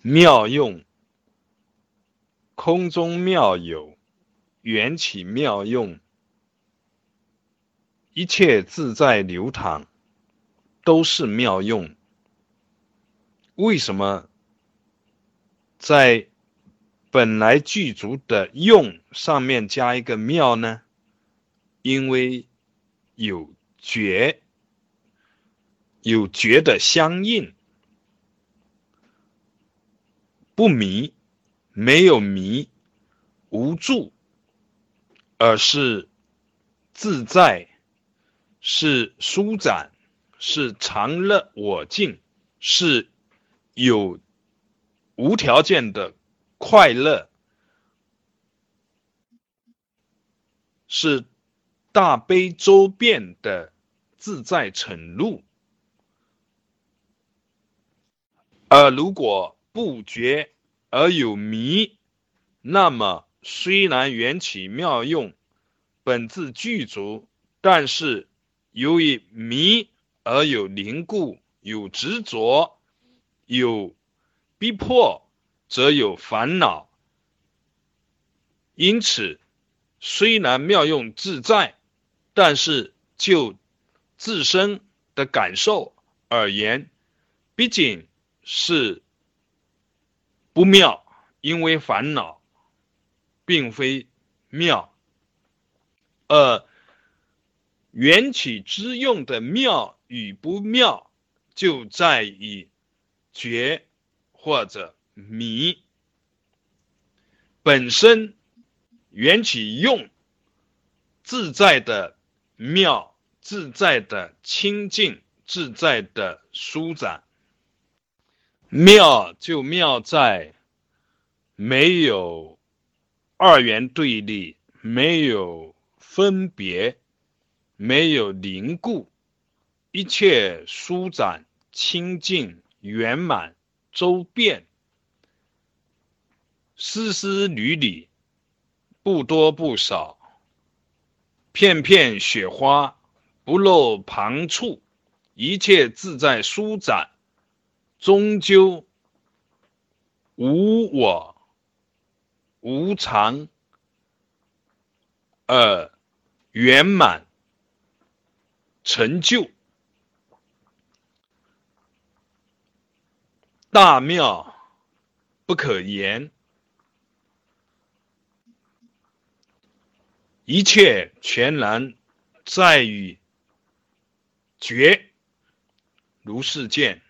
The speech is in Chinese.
妙用，空中妙有，缘起妙用，一切自在流淌，都是妙用。为什么在本来具足的用上面加一个妙呢？因为有觉，有觉的相应。不迷，没有迷，无助，而是自在，是舒展，是常乐我净，是有无条件的快乐，是大悲周遍的自在沉入。而如果不觉而有迷，那么虽然缘起妙用本自具足，但是由于迷而有凝固、有执着、有逼迫，则有烦恼。因此，虽然妙用自在，但是就自身的感受而言，毕竟是。不妙，因为烦恼，并非妙。呃缘起之用的妙与不妙，就在于觉或者迷。本身缘起用自在的妙，自在的清净，自在的舒展。妙就妙在没有二元对立，没有分别，没有凝固，一切舒展、清净、圆满、周遍，丝丝缕缕，不多不少，片片雪花不露旁处，一切自在舒展。终究无我、无常，而圆满成就大妙不可言，一切全然在于觉，如是见。